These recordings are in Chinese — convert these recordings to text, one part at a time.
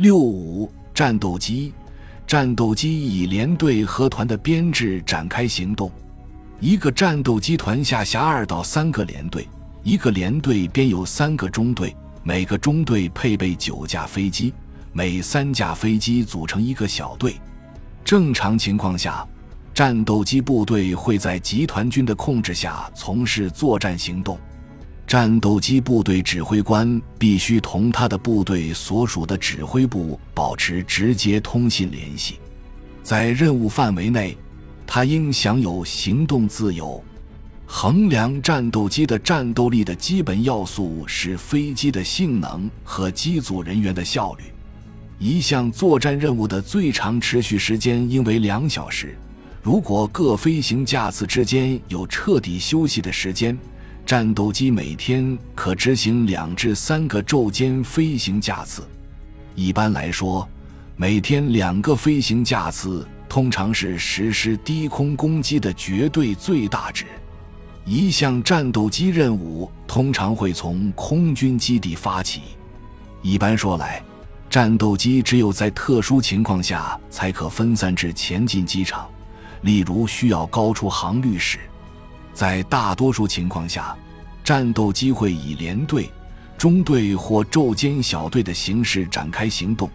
六五战斗机，战斗机以连队和团的编制展开行动。一个战斗机团下辖二到三个连队，一个连队编有三个中队，每个中队配备九架飞机，每三架飞机组成一个小队。正常情况下，战斗机部队会在集团军的控制下从事作战行动。战斗机部队指挥官必须同他的部队所属的指挥部保持直接通信联系，在任务范围内。他应享有行动自由。衡量战斗机的战斗力的基本要素是飞机的性能和机组人员的效率。一项作战任务的最长持续时间应为两小时。如果各飞行架次之间有彻底休息的时间，战斗机每天可执行两至三个昼间飞行架次。一般来说，每天两个飞行架次。通常是实施低空攻击的绝对最大值。一项战斗机任务通常会从空军基地发起。一般说来，战斗机只有在特殊情况下才可分散至前进机场，例如需要高出航率时。在大多数情况下，战斗机会以连队、中队或昼间小队的形式展开行动。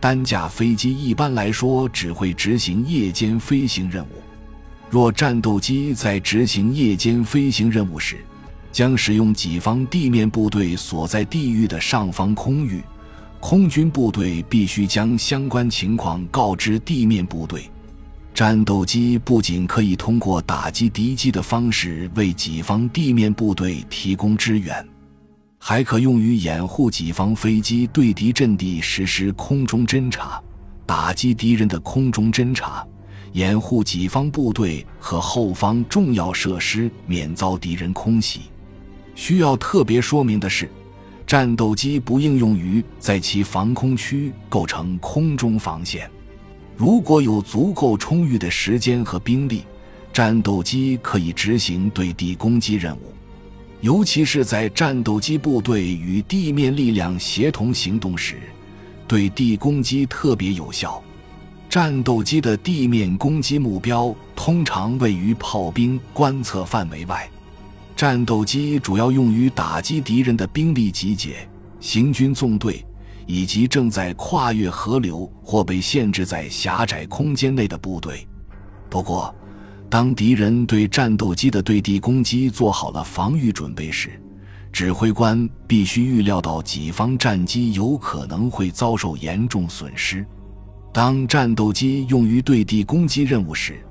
单架飞机一般来说只会执行夜间飞行任务。若战斗机在执行夜间飞行任务时，将使用己方地面部队所在地域的上方空域，空军部队必须将相关情况告知地面部队。战斗机不仅可以通过打击敌机的方式为己方地面部队提供支援。还可用于掩护己方飞机对敌阵地实施空中侦察，打击敌人的空中侦察，掩护己方部队和后方重要设施免遭敌人空袭。需要特别说明的是，战斗机不应用于在其防空区构成空中防线。如果有足够充裕的时间和兵力，战斗机可以执行对地攻击任务。尤其是在战斗机部队与地面力量协同行动时，对地攻击特别有效。战斗机的地面攻击目标通常位于炮兵观测范围外。战斗机主要用于打击敌人的兵力集结、行军纵队以及正在跨越河流或被限制在狭窄空间内的部队。不过，当敌人对战斗机的对地攻击做好了防御准备时，指挥官必须预料到己方战机有可能会遭受严重损失。当战斗机用于对地攻击任务时，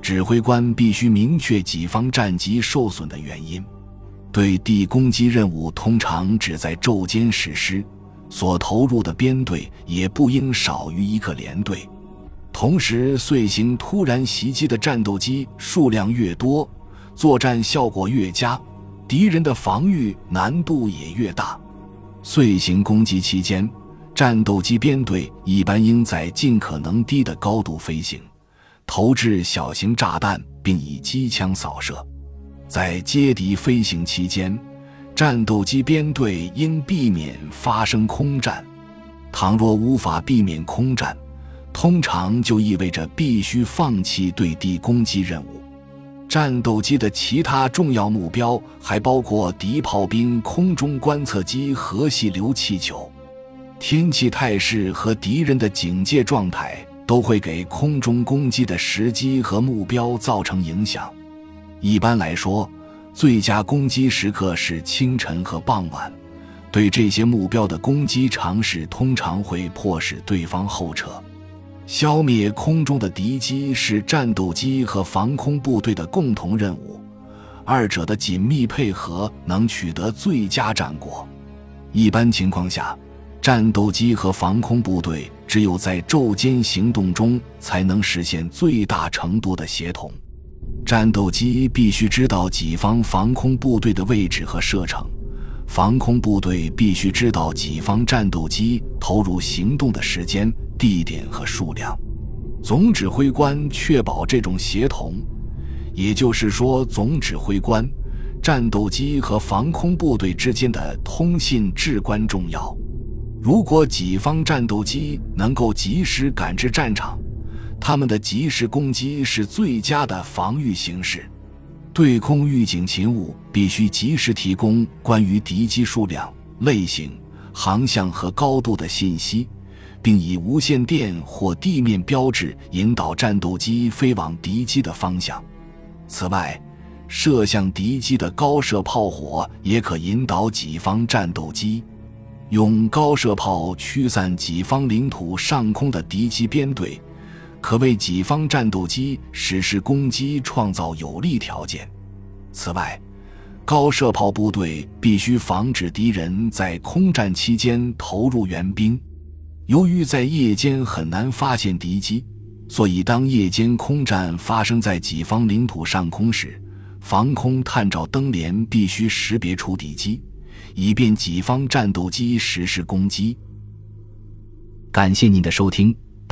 指挥官必须明确己方战机受损的原因。对地攻击任务通常只在昼间实施，所投入的编队也不应少于一个连队。同时，遂行突然袭击的战斗机数量越多，作战效果越佳，敌人的防御难度也越大。遂行攻击期间，战斗机编队一般应在尽可能低的高度飞行，投掷小型炸弹，并以机枪扫射。在接敌飞行期间，战斗机编队应避免发生空战。倘若无法避免空战，通常就意味着必须放弃对地攻击任务。战斗机的其他重要目标还包括敌炮兵空中观测机和细流气球。天气态势和敌人的警戒状态都会给空中攻击的时机和目标造成影响。一般来说，最佳攻击时刻是清晨和傍晚。对这些目标的攻击尝试通常会迫使对方后撤。消灭空中的敌机是战斗机和防空部队的共同任务，二者的紧密配合能取得最佳战果。一般情况下，战斗机和防空部队只有在昼间行动中才能实现最大程度的协同。战斗机必须知道己方防空部队的位置和射程，防空部队必须知道己方战斗机投入行动的时间。地点和数量，总指挥官确保这种协同，也就是说，总指挥官、战斗机和防空部队之间的通信至关重要。如果己方战斗机能够及时赶至战场，他们的及时攻击是最佳的防御形式。对空预警勤务必须及时提供关于敌机数量、类型、航向和高度的信息，并以无线电或地面标志引导战斗机飞往敌机的方向。此外，射向敌机的高射炮火也可引导己方战斗机。用高射炮驱散己方领土上空的敌机编队，可为己方战斗机实施攻击创造有利条件。此外，高射炮部队必须防止敌人在空战期间投入援兵。由于在夜间很难发现敌机，所以当夜间空战发生在己方领土上空时，防空探照灯连必须识别出敌机。以便己方战斗机实施攻击。感谢您的收听，